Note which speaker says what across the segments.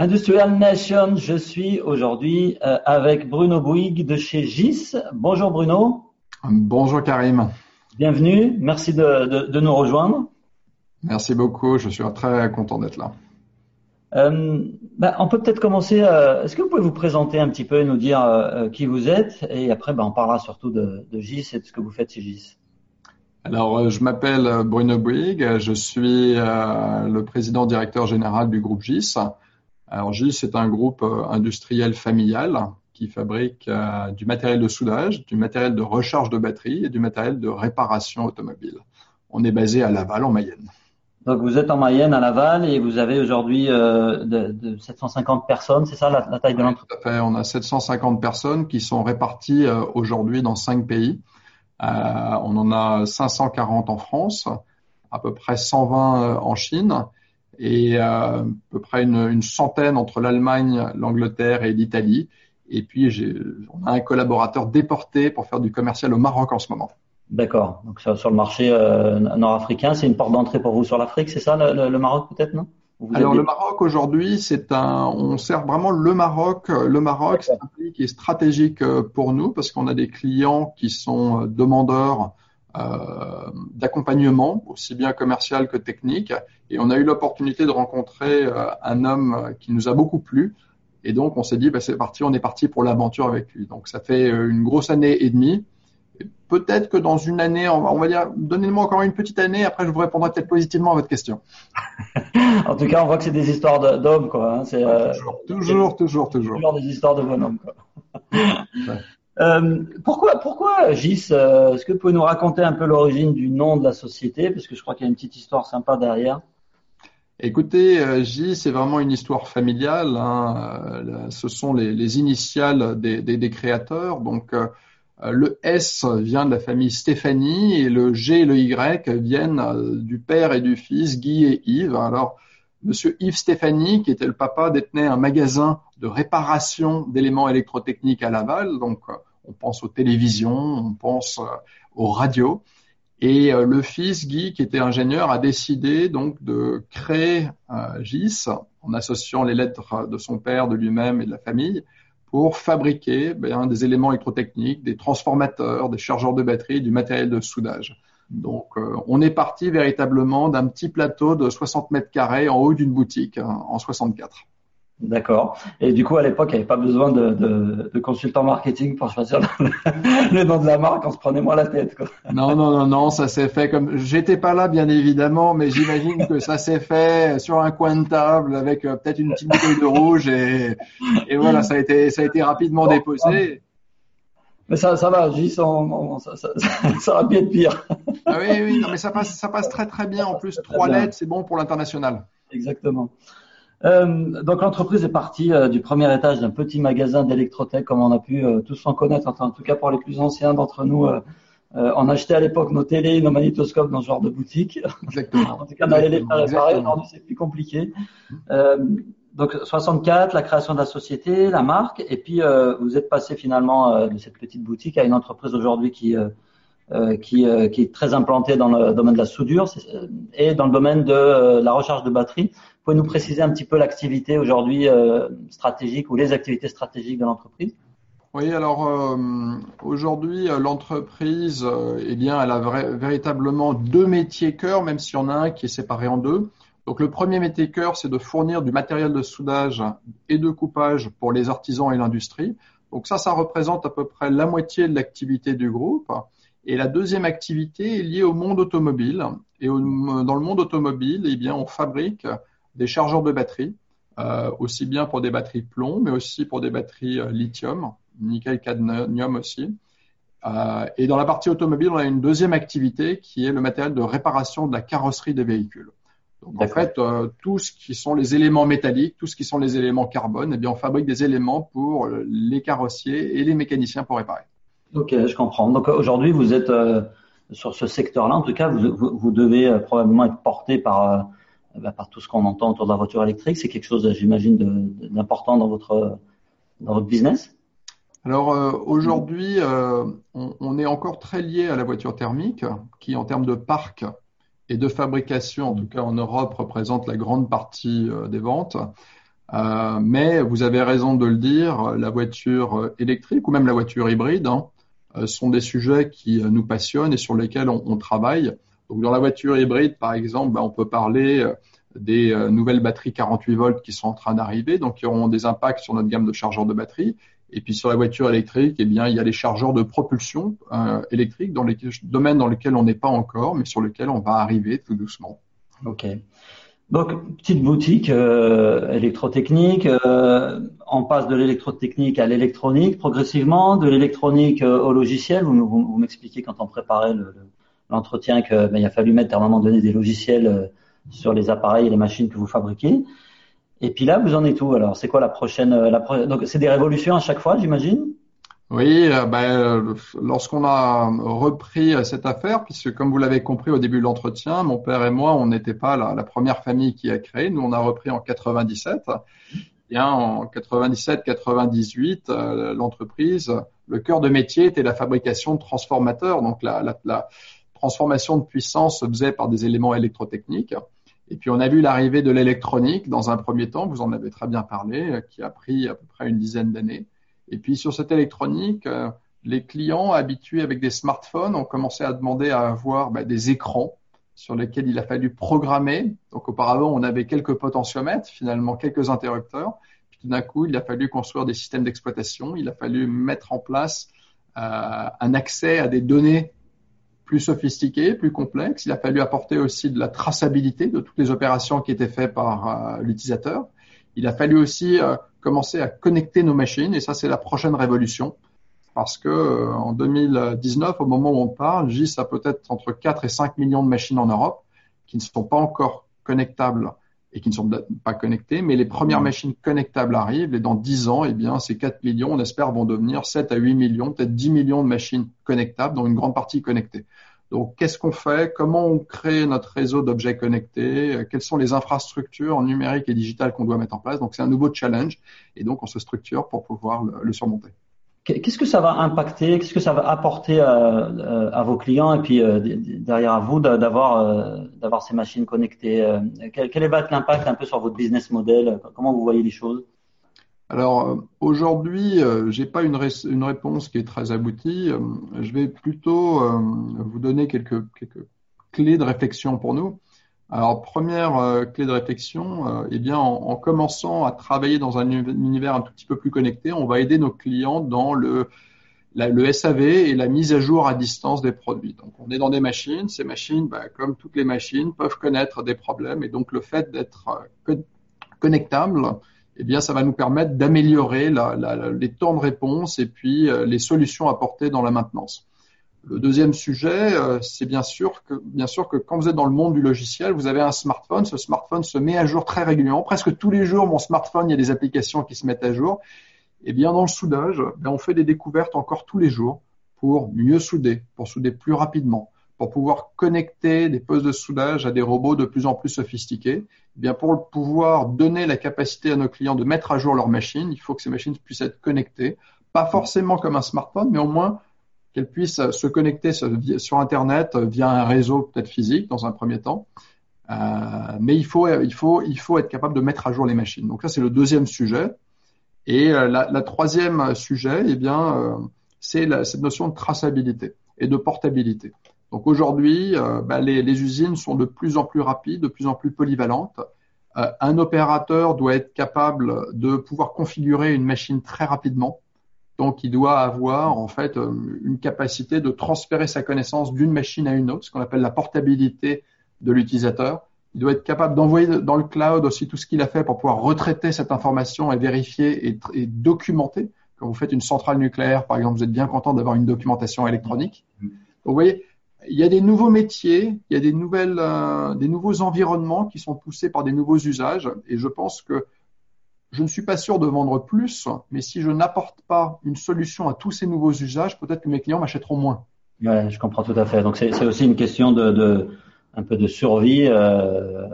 Speaker 1: Industrial Nation, je suis aujourd'hui euh, avec Bruno Bouygues de chez GIS. Bonjour Bruno.
Speaker 2: Bonjour Karim.
Speaker 1: Bienvenue, merci de, nous rejoindre.
Speaker 2: Merci beaucoup, je suis très content d'être là.
Speaker 1: Euh, ben, on peut peut-être commencer. Euh, est-ce que vous pouvez vous présenter un petit peu et nous dire qui vous êtes? Et après, ben, on parlera surtout de, de, GIS et de ce que vous faites chez GIS.
Speaker 2: Alors, je m'appelle Bruno Bouygues, je suis le président directeur général du groupe GIS. Alors GIS, c'est un groupe euh, industriel familial qui fabrique euh, du matériel de soudage, du matériel de recharge de batterie et du matériel de réparation automobile. On est basé à Laval, en Mayenne.
Speaker 1: Donc vous êtes en Mayenne, à Laval, et vous avez aujourd'hui euh, de, 750 personnes, c'est ça la, taille de l'entreprise?
Speaker 2: Tout à fait, on a 750 personnes qui sont réparties aujourd'hui dans cinq pays. on en a 540 en France, à peu près 120 en Chine et euh, à peu près une, centaine entre l'Allemagne, l'Angleterre et l'Italie. Et puis, on a un collaborateur déporté pour faire du commercial au Maroc en ce moment.
Speaker 1: D'accord. Donc sur le marché euh, nord-africain, c'est une porte d'entrée pour vous sur l'Afrique, c'est ça, le, Maroc peut-être, non?
Speaker 2: Alors le Maroc aujourd'hui, c'est un, on sert vraiment le Maroc. Le Maroc, c'est un pays qui est stratégique euh, pour nous parce qu'on a des clients qui sont demandeurs d'accompagnement, aussi bien commercial que technique. Et on a eu l'opportunité de rencontrer euh, un homme qui nous a beaucoup plu. Et donc, on s'est dit, bah, c'est parti, on est parti pour l'aventure avec lui. Donc, ça fait euh, une grosse année et demie. Peut-être que dans une année, on va, on va dire, donnez-moi encore une petite année, après je vous répondrai peut-être positivement à votre question.
Speaker 1: en tout cas, on voit que c'est des histoires d'hommes, quoi.
Speaker 2: Hein. C'est, toujours, toujours, toujours, toujours,
Speaker 1: toujours. des histoires de bonhommes, quoi. Euh, pourquoi, pourquoi GIS euh, Est-ce que vous pouvez nous raconter un peu l'origine du nom de la société? Parce que je crois qu'il y a une petite histoire sympa derrière.
Speaker 2: Écoutez, euh, GIS, c'est vraiment une histoire familiale. Hein. Ce sont les, initiales des, créateurs. Donc, le S vient de la famille Stéphanie et le G et le Y viennent du père et du fils Guy et Yves. Alors, Monsieur Yves Stéphanie, qui était le papa, détenait un magasin de réparation d'éléments électrotechniques à Laval. Donc, on pense aux télévisions, on pense euh, aux radios. Et euh, le fils Guy, qui était ingénieur, a décidé donc de créer euh, GIS en associant les lettres de son père, de lui-même et de la famille pour fabriquer ben, des éléments électrotechniques, des transformateurs, des chargeurs de batterie, du matériel de soudage. Donc, on est parti véritablement d'un petit plateau de 60 mètres carrés en haut d'une boutique hein, en 64.
Speaker 1: D'accord. Et du coup, à l'époque, il n'y avait pas besoin de, de, de, consultant marketing pour choisir le, nom de la marque. On se prenait moins la tête. Quoi.
Speaker 2: Non, non, non, non, ça s'est fait comme. J'étais pas là, bien évidemment, mais j'imagine que ça s'est fait sur un coin de table avec euh, peut-être une petite bouteille de rouge et, et voilà, ça a été, ça a été rapidement déposé.
Speaker 1: Mais ça, ça va, Gis, ça, ça, ça, aurait pu être pire.
Speaker 2: Ah oui, oui, non, mais ça passe, ça passe très très bien. En plus, trois lettres, c'est bon pour l'international.
Speaker 1: Exactement. Euh, donc l'entreprise est partie euh, du premier étage d'un petit magasin d'électrotech, comme on a pu euh, tous en connaître, en tout cas pour les plus anciens d'entre nous. on achetait à l'époque nos télés, nos magnétoscopes dans ce genre de boutique.
Speaker 2: Exactement.
Speaker 1: en tout cas, on allait les faire réparer. Aujourd'hui, c'est plus compliqué. donc 64, la création de la société, la marque, et puis vous êtes passé finalement de cette petite boutique à une entreprise aujourd'hui qui qui, qui, est très implantée dans le domaine de la soudure et dans le domaine de la recharge de batterie pouvez nous préciser un petit peu l'activité aujourd'hui euh, stratégique ou les activités stratégiques de l'entreprise?
Speaker 2: Oui, alors euh, aujourd'hui, euh, l'entreprise, eh bien, elle a véritablement deux métiers cœur, même s'il y en a un qui est séparé en deux. Donc le premier métier cœur, c'est de fournir du matériel de soudage et de coupage pour les artisans et l'industrie. Donc ça, ça représente à peu près la moitié de l'activité du groupe. Et la deuxième activité est liée au monde automobile. Et dans le monde automobile, eh bien, on fabrique des chargeurs de batterie, euh, aussi bien pour des batteries plomb, mais aussi pour des batteries euh, lithium, nickel cadmium aussi. Euh, et dans la partie automobile, on a une deuxième activité qui est le matériel de réparation de la carrosserie des véhicules. Donc en fait, tout ce qui sont les éléments métalliques, tout ce qui sont les éléments carbone, eh bien on fabrique des éléments pour les carrossiers et les mécaniciens pour réparer.
Speaker 1: Ok, je comprends. Donc aujourd'hui, vous êtes sur ce secteur-là, en tout cas, vous, vous, vous devez probablement être porté par par tout ce qu'on entend autour de la voiture électrique. C'est quelque chose, j'imagine, d'important dans votre, dans votre business
Speaker 2: alors euh, aujourd'hui, euh, on, est encore très lié à la voiture thermique, qui en termes de parc et de fabrication, en tout cas en Europe, représente la grande partie euh, des ventes. Mais vous avez raison de le dire, la voiture électrique ou même la voiture hybride hein, sont des sujets qui nous passionnent et sur lesquels on travaille. Donc dans la voiture hybride, par exemple, ben, on peut parler des nouvelles batteries 48 volts qui sont en train d'arriver, donc qui auront des impacts sur notre gamme de chargeurs de batterie. Et puis sur la voiture électrique, eh bien, il y a les chargeurs de propulsion euh, électrique, dans les domaines dans lesquels on n'est pas encore, mais sur lesquels on va arriver tout doucement.
Speaker 1: Ok. Donc petite boutique euh, électrotechnique. Euh, on passe de l'électrotechnique à l'électronique progressivement, de l'électronique euh, au logiciel. Vous, vous, m'expliquez quand on préparait l'entretien que ben, il a fallu mettre à un moment donné des logiciels euh, sur les appareils et les machines que vous fabriquez. Et puis là, vous en êtes où alors? C'est quoi la prochaine, euh, Donc c'est des révolutions à chaque fois, j'imagine?
Speaker 2: Oui, euh, ben, lorsqu'on a repris cette affaire, puisque comme vous l'avez compris au début de l'entretien, mon père et moi, on n'était pas la, première famille qui a créé. Nous, on a repris en 97. Et en 97-98, l'entreprise, le cœur de métier était la fabrication de transformateurs. Donc la transformation de puissance se faisait par des éléments électrotechniques. Et puis on a vu l'arrivée de l'électronique dans un premier temps, vous en avez très bien parlé, euh, qui a pris à peu près une dizaine d'années. Et puis sur cette électronique, euh, les clients habitués avec des smartphones ont commencé à demander à avoir bah, des écrans sur lesquels il a fallu programmer. Donc auparavant, on avait quelques potentiomètres, finalement quelques interrupteurs. Puis tout d'un coup, il a fallu construire des systèmes d'exploitation. Il a fallu mettre en place euh, un accès à des données plus sophistiqué, plus complexe. Il a fallu apporter aussi de la traçabilité de toutes les opérations qui étaient faites par euh, l'utilisateur. Il a fallu aussi euh, commencer à connecter nos machines et ça c'est la prochaine révolution parce que euh, en 2019, au moment où on parle, GIS a peut-être entre 4 et 5 millions de machines en Europe qui ne sont pas encore connectables et qui ne sont pas connectées, mais les premières machines connectables arrivent et dans 10 ans, eh bien, ces 4 millions, on espère, vont devenir 7 à 8 millions, peut-être 10 millions de machines connectables, dont une grande partie connectée. Donc, qu'est-ce qu'on fait? Comment on crée notre réseau d'objets connectés? Quelles sont les infrastructures numériques et digitales qu'on doit mettre en place? Donc, c'est un nouveau challenge et donc on se structure pour pouvoir le surmonter.
Speaker 1: Qu'est-ce que ça va impacter? Qu'est-ce que ça va apporter à, euh, à vos clients et puis euh, derrière à vous d'avoir euh, ces machines connectées quel, va être l'impact un peu sur votre business model? Comment vous voyez les choses?
Speaker 2: Alors aujourd'hui, j'ai pas une, réponse qui est très aboutie. Je vais plutôt vous donner quelques clés de réflexion pour nous. Alors, première euh, clé de réflexion, euh, eh bien, en, commençant à travailler dans un univers un tout petit peu plus connecté, on va aider nos clients dans le, le SAV et la mise à jour à distance des produits. Donc, on est dans des machines. Ces machines, bah, comme toutes les machines, peuvent connaître des problèmes. Et donc, le fait d'être euh, connectable, eh bien, ça va nous permettre d'améliorer les temps de réponse et puis les solutions apportées dans la maintenance. Le deuxième sujet, euh, c'est bien sûr que quand vous êtes dans le monde du logiciel, vous avez un smartphone. Ce smartphone se met à jour très régulièrement. Presque tous les jours, mon smartphone, il y a des applications qui se mettent à jour. Et bien dans le soudage, ben, on fait des découvertes encore tous les jours pour mieux souder, pour souder plus rapidement, pour pouvoir connecter des postes de soudage à des robots de plus en plus sophistiqués. Eh bien pour pouvoir donner la capacité à nos clients de mettre à jour leurs machines, il faut que ces machines puissent être connectées, pas forcément comme un smartphone, mais au moins qu'elle puisse se connecter sur Internet via un réseau peut-être physique dans un premier temps. Euh, mais il faut, il, faut, il faut être capable de mettre à jour les machines. Donc ça, c'est le deuxième sujet. Et euh, la, troisième sujet, eh bien, euh, c'est cette notion de traçabilité et de portabilité. Donc aujourd'hui, euh, bah, les, usines sont de plus en plus rapides, de plus en plus polyvalentes. Euh, un opérateur doit être capable de pouvoir configurer une machine très rapidement donc, il doit avoir en fait euh, une capacité de transférer sa connaissance d'une machine à une autre, ce qu'on appelle la portabilité de l'utilisateur. Il doit être capable d'envoyer dans le cloud aussi tout ce qu'il a fait pour pouvoir retraiter cette information et vérifier et, documenter. Quand vous faites une centrale nucléaire, par exemple, vous êtes bien content d'avoir une documentation électronique. Donc, vous voyez, il y a des nouveaux métiers, il y a des nouvelles, euh, des nouveaux environnements qui sont poussés par des nouveaux usages, et je pense que je ne suis pas sûr de vendre plus, mais si je n'apporte pas une solution à tous ces nouveaux usages, peut-être que mes clients m'achèteront moins.
Speaker 1: Ouais, je comprends tout à fait. Donc c'est aussi une question de, de, un peu de survie. Euh...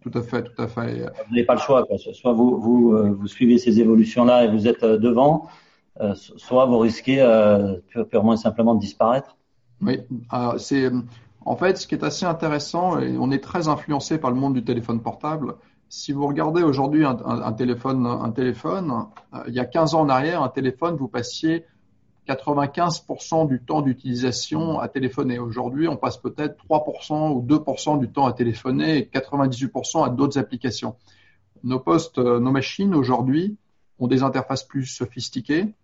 Speaker 2: tout à fait, tout à fait.
Speaker 1: Vous n'avez pas le choix. Quoi. Soit vous, vous, euh, vous suivez ces évolutions-là et vous êtes euh, devant, euh, soit vous risquez euh, purement et simplement de disparaître.
Speaker 2: Oui, c'est en fait ce qui est assez intéressant et on est très influencé par le monde du téléphone portable si vous regardez aujourd'hui un, téléphone, euh, il y a 15 ans en arrière, un téléphone, vous passiez 95% du temps d'utilisation à téléphoner. Aujourd'hui, on passe peut-être 3% ou 2% du temps à téléphoner et 98% à d'autres applications. Nos postes, euh, nos machines aujourd'hui ont des interfaces plus sophistiquées,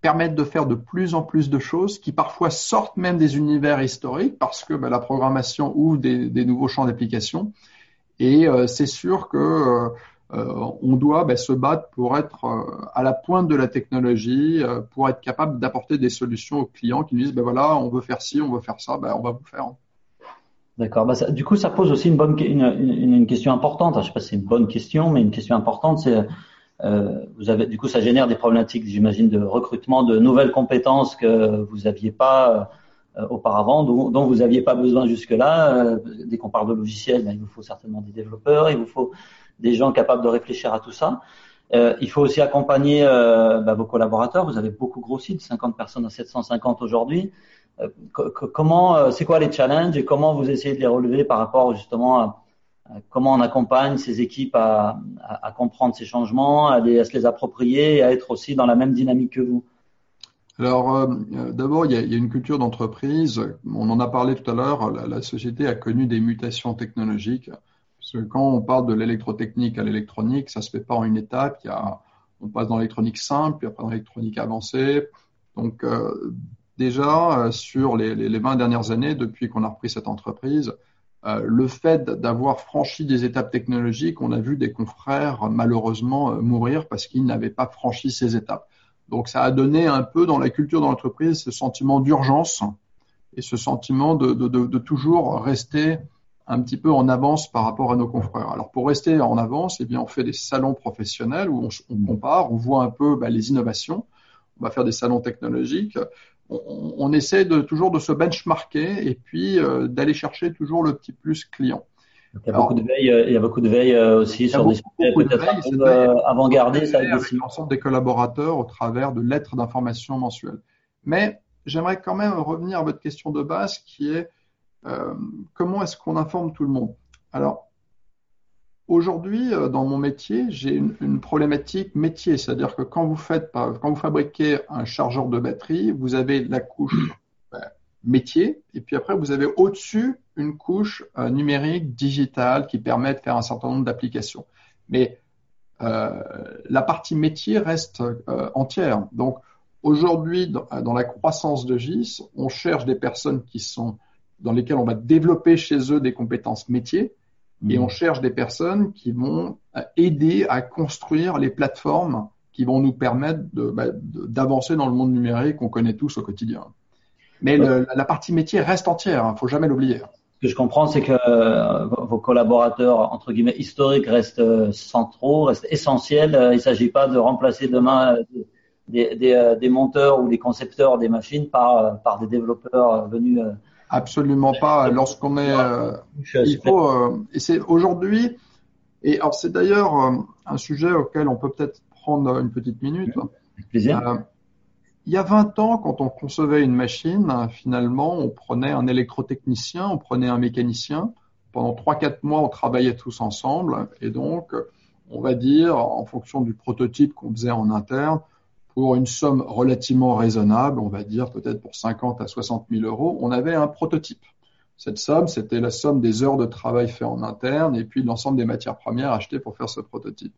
Speaker 2: permettent de faire de plus en plus de choses qui parfois sortent même des univers historiques parce que ben, la programmation ouvre des, nouveaux champs d'application. Et euh, c'est sûr que euh, euh, on doit ben, se battre pour être à la pointe de la technologie, pour être capable d'apporter des solutions aux clients qui nous disent ben voilà, on veut faire ci, on veut faire ça, ben, on va vous faire.
Speaker 1: D'accord. Bah, du coup, ça pose aussi une bonne une, question importante. Je ne sais pas si c'est une bonne question, mais une question importante, c'est euh, vous avez, du coup, ça génère des problématiques, j'imagine, de recrutement de nouvelles compétences que vous n'aviez pas auparavant, dont, vous n'aviez pas besoin jusque-là. Euh, dès qu'on parle de logiciels, ben, il vous faut certainement des développeurs, il vous faut des gens capables de réfléchir à tout ça. il faut aussi accompagner ben, vos collaborateurs. Vous avez beaucoup grossi, de 50 personnes à 750 aujourd'hui. comment, c'est quoi les challenges et comment vous essayez de les relever par rapport justement à euh, comment on accompagne ces équipes à, comprendre ces changements, à, se les approprier et à être aussi dans la même dynamique que vous?
Speaker 2: Alors, euh, euh, d'abord, il y, a, une culture d'entreprise. On en a parlé tout à l'heure. La, société a connu des mutations technologiques. Parce que quand on parle de l'électrotechnique à l'électronique, ça se fait pas en une étape. Il y a, on passe dans l'électronique simple, puis après dans l'électronique avancée. Donc, déjà, sur les, les, 20 dernières années, depuis qu'on a repris cette entreprise, euh, le fait d'avoir franchi des étapes technologiques, on a vu des confrères malheureusement euh, mourir parce qu'ils n'avaient pas franchi ces étapes. Donc ça a donné un peu dans la culture de l'entreprise ce sentiment d'urgence et ce sentiment de, toujours rester un petit peu en avance par rapport à nos confrères. Alors pour rester en avance, eh bien on fait des salons professionnels où on, compare, on voit un peu bah, les innovations. On va faire des salons technologiques on, essaie toujours de se benchmarker et puis euh, d'aller chercher toujours le petit plus client.
Speaker 1: Il y a beaucoup de veille, euh, il y a beaucoup de veille euh, aussi sur des sujets peut-être avant-gardés.
Speaker 2: Ça avec l'ensemble des collaborateurs au travers de lettres d'information mensuelles. Mais j'aimerais quand même revenir à votre question de base qui est comment est-ce qu'on informe tout le monde? Alors, Aujourd'hui, euh, dans mon métier, j'ai une, problématique métier, c'est-à-dire que quand vous faites, quand vous fabriquez un chargeur de batterie, vous avez la couche ben, métier, et puis après vous avez au-dessus une couche euh, numérique, digitale, qui permet de faire un certain nombre d'applications. Mais euh, la partie métier reste entière. Donc aujourd'hui, dans, dans, la croissance de GIS, on cherche des personnes qui sont dans lesquelles on va développer chez eux des compétences métiers et on cherche des personnes qui vont euh, aider à construire les plateformes qui vont nous permettre bah, d'avancer dans le monde numérique qu'on connaît tous au quotidien. Mais la partie métier reste entière, il hein, ne faut jamais l'oublier.
Speaker 1: Ce que je comprends, c'est que euh, vos collaborateurs, entre guillemets, historiques restent euh, centraux, restent essentiels. il ne s'agit pas de remplacer demain des, des, des, monteurs ou des concepteurs des machines par, par des développeurs venus
Speaker 2: Absolument pas. Lorsqu'on est, euh, il faut, euh, et c'est aujourd'hui, et alors c'est d'ailleurs euh, un sujet auquel on peut peut-être prendre une petite minute.
Speaker 1: plaisir.
Speaker 2: Il y a 20 ans, quand on concevait une machine, finalement, on prenait un électrotechnicien, on prenait un mécanicien. Pendant 3-4 mois, on travaillait tous ensemble. Et donc, on va dire, en fonction du prototype qu'on faisait en interne, pour une somme relativement raisonnable, on va dire peut-être pour 50 à 60 000 euros, on avait un prototype. Cette somme, c'était la somme des heures de travail fait en interne et puis l'ensemble des matières premières achetées pour faire ce prototype.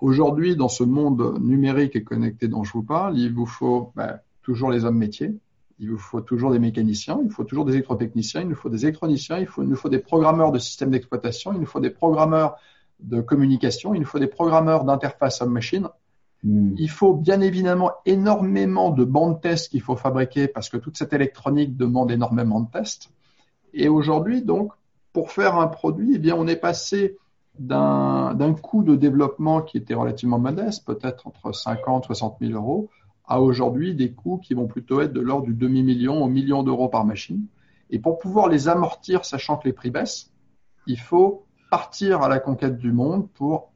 Speaker 2: Aujourd'hui, dans ce monde numérique et connecté dont je vous parle, il vous faut ben, toujours les hommes métiers, il vous faut toujours des mécaniciens, il faut toujours des électrotechniciens, il nous faut des électroniciens, il, faut, il nous faut des programmeurs de systèmes d'exploitation, il nous faut des programmeurs de communication, il nous faut des programmeurs d'interface homme-machine. Hmm. Il faut bien évidemment énormément de bandes tests qu'il faut fabriquer parce que toute cette électronique demande énormément de tests. Et aujourd'hui, donc, pour faire un produit, eh bien, on est passé d'un coût de développement qui était relativement modeste, peut-être entre 50 et 60 000 euros, à aujourd'hui des coûts qui vont plutôt être de l'ordre du demi-million au million d'euros par machine. Et pour pouvoir les amortir, sachant que les prix baissent, il faut partir à la conquête du monde pour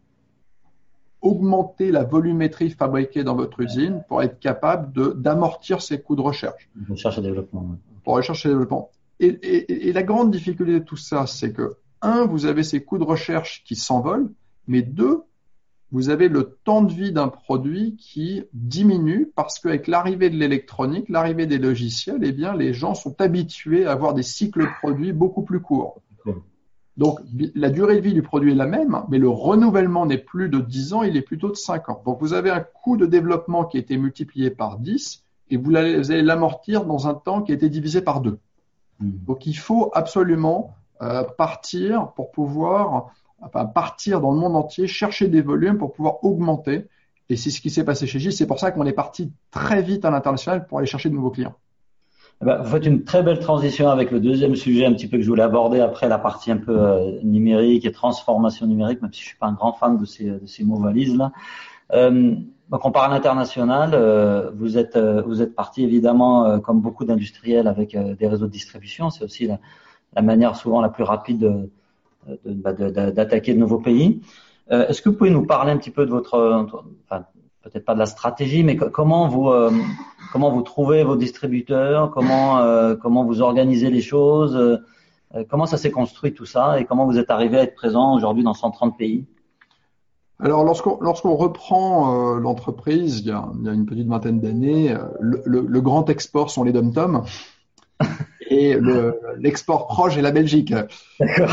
Speaker 2: augmenter la volumétrie fabriquée dans votre usine pour être capable d'amortir ces coûts de recherche.
Speaker 1: Recherche et développement.
Speaker 2: Pour recherche et développement. Et, et, et, la grande difficulté de tout ça, c'est que un, vous avez ces coûts de recherche qui s'envolent, mais deux, vous avez le temps de vie d'un produit qui diminue parce qu'avec l'arrivée de l'électronique, l'arrivée des logiciels, eh bien, les gens sont habitués à avoir des cycles produits beaucoup plus courts. Donc, la durée de vie du produit est la même, mais le renouvellement n'est plus de 10 ans, il est plutôt de 5 ans. Donc, vous avez un coût de développement qui a été multiplié par 10 et vous allez l'amortir dans un temps qui a été divisé par 2. Hmm. Donc, il faut absolument euh, partir pour pouvoir partir dans le monde entier, chercher des volumes pour pouvoir augmenter. Et c'est ce qui s'est passé chez Gilles. C'est pour ça qu'on est parti très vite à l'international pour aller chercher de nouveaux clients.
Speaker 1: Eh ben, vous faites une très belle transition avec le deuxième sujet un petit peu que je voulais aborder après la partie un peu euh, numérique et transformation numérique, même si je suis pas un grand fan de ces, de ces mots valises là. Euh, donc on parle international. Euh, vous êtes vous êtes parti évidemment comme beaucoup d'industriels avec des réseaux de distribution. C'est aussi la, la, manière souvent la plus rapide de, bah, d'attaquer de, nouveaux pays. Euh, est-ce que vous pouvez nous parler un petit peu de votre, enfin, peut-être pas de la stratégie, mais comment vous euh, comment vous trouvez vos distributeurs, comment euh, comment vous organisez les choses, comment ça s'est construit tout ça et comment vous êtes arrivé à être présent aujourd'hui dans 130 pays?
Speaker 2: Alors, lorsqu'on lorsqu'on reprend l'entreprise, il, y a une petite vingtaine d'années, le, le, grand export sont les dom-toms et l'export proche est la Belgique. D'accord.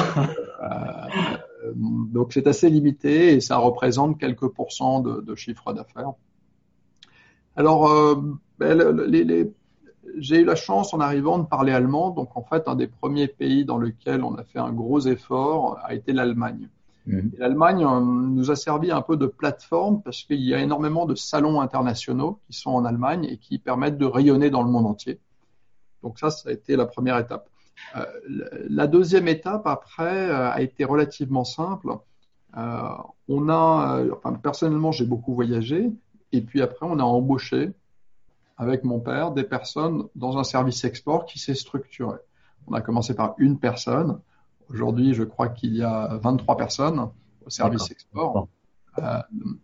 Speaker 2: Euh, donc c'est assez limité et ça représente quelques pourcents de, de chiffre d'affaires. Alors, euh, ben, j'ai eu la chance en arrivant de parler allemand. Donc en fait, un des premiers pays dans lequel on a fait un gros effort a été l'Allemagne. Mhm. L'Allemagne euh, nous a servi un peu de plateforme parce qu'il y a énormément de salons internationaux qui sont en Allemagne et qui permettent de rayonner dans le monde entier. Donc ça, ça a été la première étape. Euh, la deuxième étape après euh, a été relativement simple. Euh, on a, enfin, personnellement, j'ai beaucoup voyagé, et puis après, on a embauché avec mon père des personnes dans un service export qui s'est structuré. On a commencé par une personne. Aujourd'hui, je crois qu'il y a 23 personnes au service export. Euh,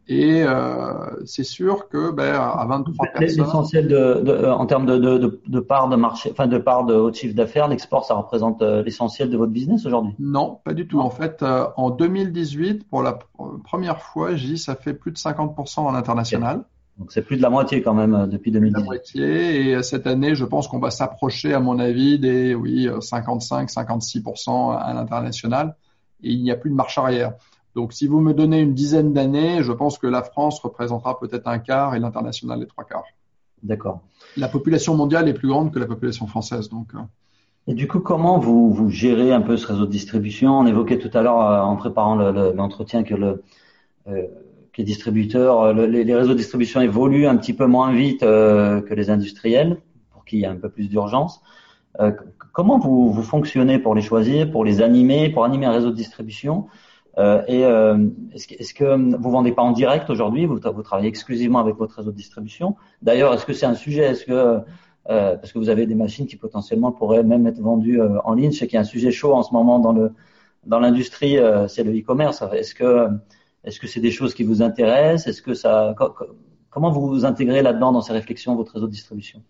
Speaker 2: et euh, c'est sûr que ben, à 23 personnes.
Speaker 1: L'essentiel de, de, en termes de, de, de, part de marché, enfin de part de haut chiffre d'affaires, l'export, ça représente euh, l'essentiel de votre business aujourd'hui?
Speaker 2: Non, pas du tout. En fait, en 2018, pour la première fois, j'ai ça fait plus de 50% en international.
Speaker 1: Donc c'est plus de la moitié quand même depuis 2018. La
Speaker 2: moitié. Et cette année, je pense qu'on va s'approcher, à mon avis, des oui 55-56% à l'international. Et il n'y a plus de marche arrière. Donc, si vous me donnez une dizaine d'années, je pense que la France représentera peut-être un quart et l'international les trois quarts.
Speaker 1: D'accord.
Speaker 2: La population mondiale est plus grande que la population française, donc. Euh.
Speaker 1: Et du coup, comment vous, vous gérez un peu ce réseau de distribution? On évoquait tout à l'heure euh, en préparant l'entretien que le euh, que les distributeurs, les, les, réseaux de distribution évoluent un petit peu moins vite que les industriels, pour qu'il y ait un peu plus d'urgence. comment vous, vous fonctionnez pour les choisir, pour les animer, pour animer un réseau de distribution? Euh, et euh, est-ce que, est que, vous vendez pas en direct aujourd'hui? Vous, vous, travaillez exclusivement avec votre réseau de distribution. D'ailleurs, est-ce que c'est un sujet? Est-ce que euh, parce que vous avez des machines qui potentiellement pourraient même être vendues en ligne. Je sais qu'il y a un sujet chaud en ce moment dans le dans l'industrie, c'est le e-commerce. Est-ce que est-ce que c'est des choses qui vous intéressent? Est-ce que ça comment vous vous intégrez là-dedans dans ces réflexions votre réseau de distribution?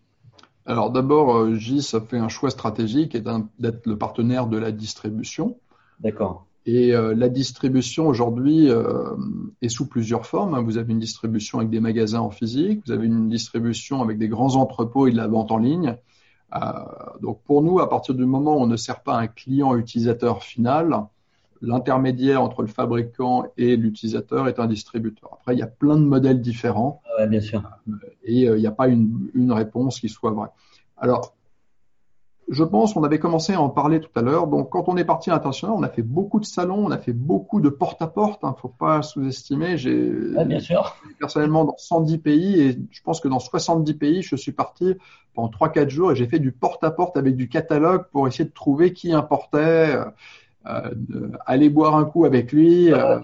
Speaker 2: Alors d'abord, GIS a fait un choix stratégique d'être le partenaire de la distribution.
Speaker 1: D'accord.
Speaker 2: Et euh, la distribution aujourd'hui euh, est sous plusieurs formes. Vous avez une distribution avec des magasins en physique, vous avez une distribution avec des grands entrepôts et de la vente en ligne. Euh, donc pour nous, à partir du moment où on ne sert pas un client utilisateur final, l'intermédiaire entre le fabricant et l'utilisateur est un distributeur. Après, il y a plein de modèles différents.
Speaker 1: Ouais, bien sûr.
Speaker 2: Et il n'y a pas une, une réponse qui soit vraie. Alors, je pense qu'on avait commencé à en parler tout à l'heure. Donc, quand on est parti à l'international, on a fait beaucoup de salons, on a fait beaucoup de porte-à-porte. Il hein, ne faut pas sous-estimer. J'ai
Speaker 1: bien sûr.
Speaker 2: personnellement dans 110 pays et je pense que dans 70 pays, je suis parti pendant 3-4 jours et j'ai fait du porte-à-porte avec du catalogue pour essayer de trouver qui importait, euh, aller boire un coup avec lui, euh,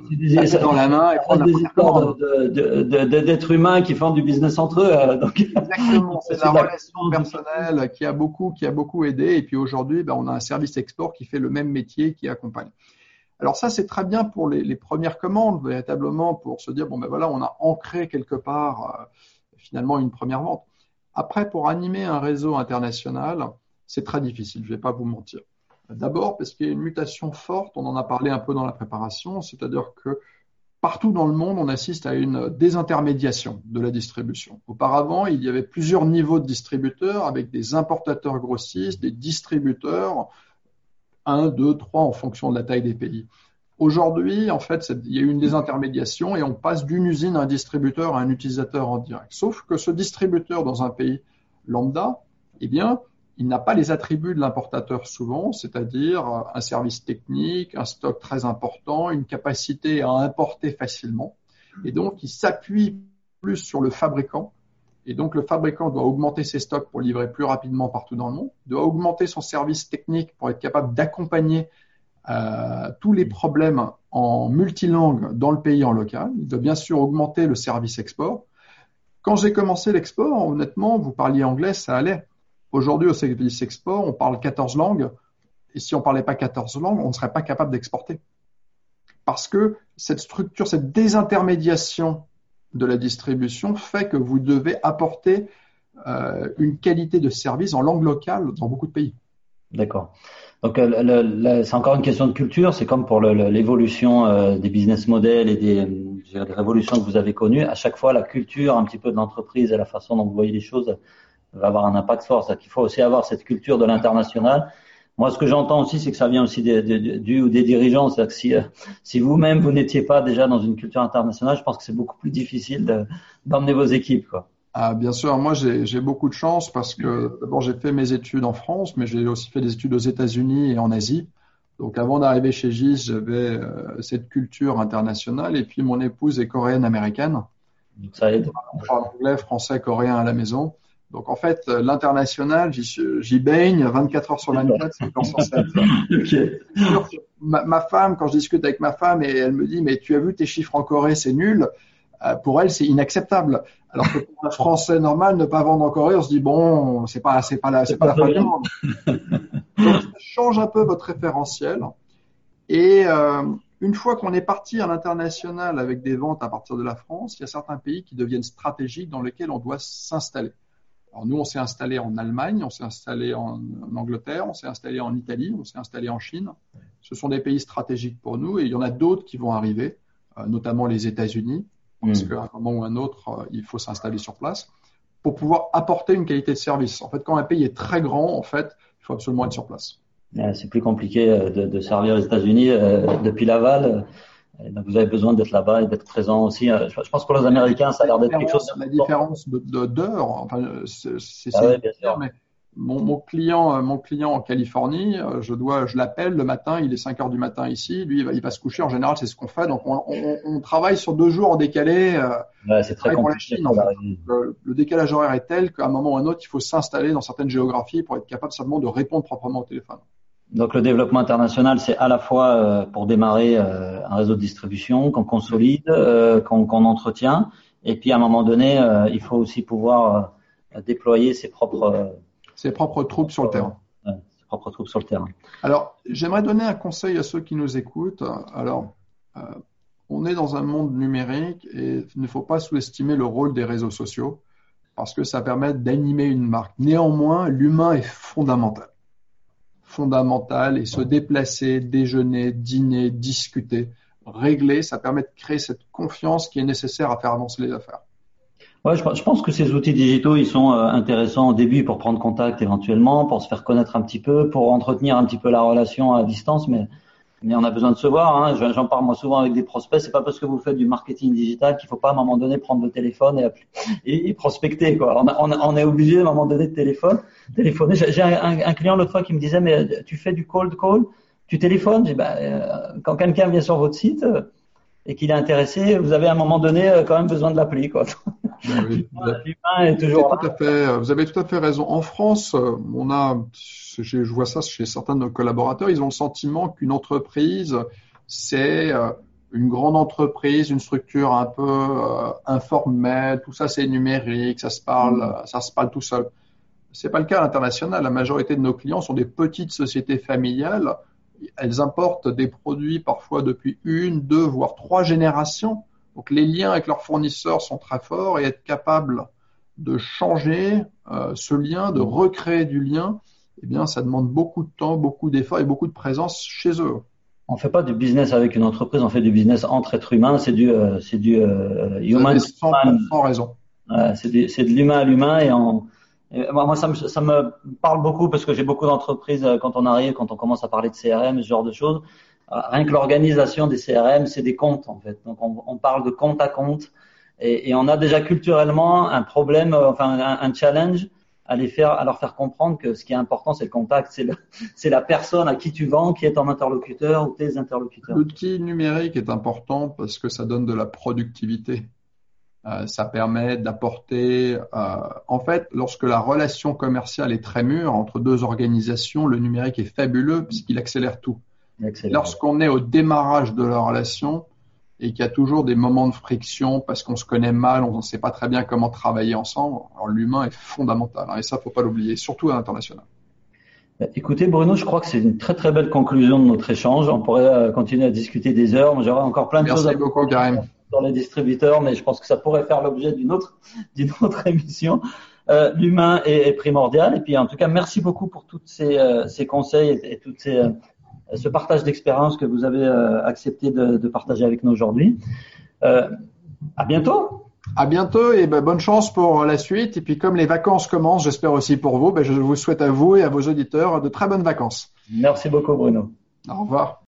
Speaker 2: dans la main et prendre
Speaker 1: des histoires d'êtres humains qui font du business entre eux. Euh, donc...
Speaker 2: Exactement, c'est la relation personnelle qui a beaucoup, qui a beaucoup aidé. Et puis aujourd'hui, ben, on a un service export qui fait le même métier, qui accompagne. Alors ça, c'est très bien pour les, les, premières commandes, véritablement, pour se dire bon ben voilà, on a ancré quelque part euh, finalement une première vente. Après, pour animer un réseau international, c'est très difficile. Je vais pas vous mentir. D'abord parce qu'il y a une mutation forte, on en a parlé un peu dans la préparation, c'est-à-dire que partout dans le monde, on assiste à une désintermédiation de la distribution. Auparavant, il y avait plusieurs niveaux de distributeurs avec des importateurs grossistes, des distributeurs, 1, 2, 3 en fonction de la taille des pays. Aujourd'hui, en fait, il y a eu une désintermédiation et on passe d'une usine à un distributeur à un utilisateur en direct. Sauf que ce distributeur dans un pays lambda, eh bien, il n'a pas les attributs de l'importateur souvent, c'est-à-dire un service technique, un stock très important, une capacité à importer facilement. Et donc, il s'appuie plus sur le fabricant. Et donc, le fabricant doit augmenter ses stocks pour livrer plus rapidement partout dans le monde, doit augmenter son service technique pour être capable d'accompagner euh, tous les problèmes en multilangue dans le pays en local. Il doit bien sûr augmenter le service export. Quand j'ai commencé l'export, honnêtement, vous parliez anglais, ça allait. Aujourd'hui, au service export, on parle 14 langues. Et si on ne parlait pas 14 langues, on ne serait pas capable d'exporter. Parce que cette structure, cette désintermédiation de la distribution fait que vous devez apporter euh, une qualité de service en langue locale dans beaucoup de pays.
Speaker 1: D'accord. Donc euh, c'est encore une question de culture. C'est comme pour l'évolution euh, des business models et des, des, révolutions que vous avez connues. À chaque fois, la culture un petit peu de l'entreprise et la façon dont vous voyez les choses va avoir un impact fort. C'est qu'il faut aussi avoir cette culture de l'international. Moi, ce que j'entends aussi, c'est que ça vient aussi des, du ou des dirigeants. C'est-à-dire que si, euh, si vous-même vous, n'étiez pas déjà dans une culture internationale, je pense que c'est beaucoup plus difficile d'emmener vos équipes. Quoi.
Speaker 2: Ah, bien sûr, moi j'ai beaucoup de chance parce que d'abord j'ai fait mes études en France, mais j'ai aussi fait des études aux États-Unis et en Asie. Donc avant d'arriver chez GIS, j'avais euh, cette culture internationale et puis mon épouse est coréenne américaine. Donc ça aide. On parle anglais, français, coréen à la maison. Donc en fait, euh, l'international, j'y baigne 24 heures sur 24, 5 sur 7. okay. ma, ma, femme, quand je discute avec ma femme, et elle me dit, mais tu as vu tes chiffres en Corée, c'est nul. Euh, pour elle, c'est inacceptable. Alors que pour un Français normal, ne pas vendre en Corée, on se dit bon, c'est pas, c'est pas la, c'est pas la fin du monde. Donc, ça change un peu votre référentiel. Et euh, une fois qu'on est parti à l'international avec des ventes à partir de la France, il y a certains pays qui deviennent stratégiques dans lesquels on doit s'installer. Alors nous, on s'est installé en Allemagne, on s'est installé en, Angleterre, on s'est installé en Italie, on s'est installé en Chine. Ce sont des pays stratégiques pour nous et il y en a d'autres qui vont arriver, euh, notamment les États-Unis, parce mmh. qu'à un moment ou un autre, euh, il faut s'installer sur place pour pouvoir apporter une qualité de service. En fait, quand un pays est très grand, en fait, il faut absolument être sur place.
Speaker 1: C'est plus compliqué euh, de, de servir les États-Unis depuis Laval donc vous avez besoin d'être là-bas et d'être présent aussi. Euh, je pense que pour les Américains, ça a l'air d'être quelque chose.
Speaker 2: La différence d'heure, enfin, c'est ah ouais, mais mon, mon, client, euh, mon client en Californie, euh, je dois, je l'appelle le matin, il est 5 heures du matin ici, lui il va, il va se coucher. En général, c'est ce qu'on fait. Donc on, on, on, travaille sur deux jours en décalé.
Speaker 1: Ouais, c'est très compliqué.
Speaker 2: Chine, le, le, décalage horaire est tel qu'à un moment ou à un autre, il faut s'installer dans certaines géographies pour être capable simplement de répondre proprement au téléphone.
Speaker 1: Donc le développement international, c'est à la fois euh, pour démarrer euh, un réseau de distribution qu'on consolide, euh, qu'on entretient, et puis à un moment donné, il faut aussi pouvoir déployer ses propres
Speaker 2: ses propres troupes sur le terrain.
Speaker 1: ses propres troupes sur le terrain.
Speaker 2: Alors, j'aimerais donner un conseil à ceux qui nous écoutent. Alors, on est dans un monde numérique et il ne faut pas sous-estimer le rôle des réseaux sociaux parce que ça permet d'animer une marque. Néanmoins, l'humain est fondamental fondamentale et se déplacer, déjeuner, dîner, discuter, régler, ça permet de créer cette confiance qui est nécessaire à faire avancer les affaires.
Speaker 1: Ouais, je, pense que ces outils digitaux, ils sont euh, intéressants au début pour prendre contact éventuellement, pour se faire connaître un petit peu, pour entretenir un petit peu la relation à distance, mais mais on a besoin de se voir. Hein. J'en parle moi souvent avec des prospects. C'est pas parce que vous faites du marketing digital qu'il faut pas à un moment donné prendre le téléphone et, prospecter. Quoi. On, est obligé à un moment donné de téléphone, téléphoner. J'ai un, client l'autre fois qui me disait mais tu fais du cold call, tu téléphones. J'ai bah, euh, quand quelqu'un vient sur votre site euh, et qu'il est intéressé, vous avez à un moment donné euh, quand même besoin de l'appeler. Quoi.
Speaker 2: Vous, avez, tout à fait, vous avez tout à fait raison. En France, on a je vois ça chez certains de nos collaborateurs, ils ont le sentiment qu'une entreprise, c'est euh, une grande entreprise, une structure un peu euh, informelle, tout ça c'est numérique, ça se parle, mm. ça se parle tout seul. C'est pas le cas à l'international. La majorité de nos clients sont des petites sociétés familiales. Elles importent des produits parfois depuis une, deux, voire trois générations. Donc les liens avec leurs fournisseurs sont très forts et être capable de changer euh, ce lien, de recréer du lien, eh bien, ça demande beaucoup de temps, beaucoup d'efforts et beaucoup de présence chez eux.
Speaker 1: On fait pas du business avec une entreprise, on fait du business entre êtres humains. C'est du, euh, c'est du euh, human.
Speaker 2: 100% raison.
Speaker 1: c'est, de l'humain à l'humain et moi, ça me, ça me parle beaucoup parce que j'ai beaucoup d'entreprises euh, quand on arrive, quand on commence à parler de CRM, ce genre de choses. Rien que l'organisation des CRM, c'est des comptes en fait. Donc on, parle de compte à compte et, on a déjà culturellement un problème, enfin un, challenge à les faire, à leur faire comprendre que ce qui est important, c'est le contact, c'est c'est la personne à qui tu vends qui est ton interlocuteur ou tes interlocuteurs.
Speaker 2: L'outil numérique est important parce que ça donne de la productivité. Euh, ça permet d'apporter, euh, en fait, lorsque la relation commerciale est très mûre entre deux organisations, le numérique est fabuleux puisqu'il accélère tout. Lorsqu'on est au démarrage de la relation, et qu'il y a toujours des moments de friction parce qu'on se connaît mal, on ne sait pas très bien comment travailler ensemble. Alors l'humain est fondamental hein, et ça faut pas l'oublier, surtout à l'international.
Speaker 1: Bah, écoutez Bruno, je crois que c'est une très très belle conclusion de notre échange. On pourrait euh, continuer à discuter des heures. J'aurais encore plein de choses à
Speaker 2: beaucoup, Karim.
Speaker 1: sur les distributeurs, mais je pense que ça pourrait faire l'objet d'une autre d'une autre émission. Euh, L'humain est, est, primordial et puis en tout cas merci beaucoup pour toutes ces, euh, ces conseils et, et toutes ces, ce partage d'expérience que vous avez euh, accepté de, de, partager avec nous aujourd'hui. Euh, à bientôt.
Speaker 2: À bientôt et ben, bonne chance pour la suite. Et puis comme les vacances commencent, j'espère aussi pour vous, ben, je vous souhaite à vous et à vos auditeurs de très bonnes vacances.
Speaker 1: Merci beaucoup Bruno.
Speaker 2: Au revoir.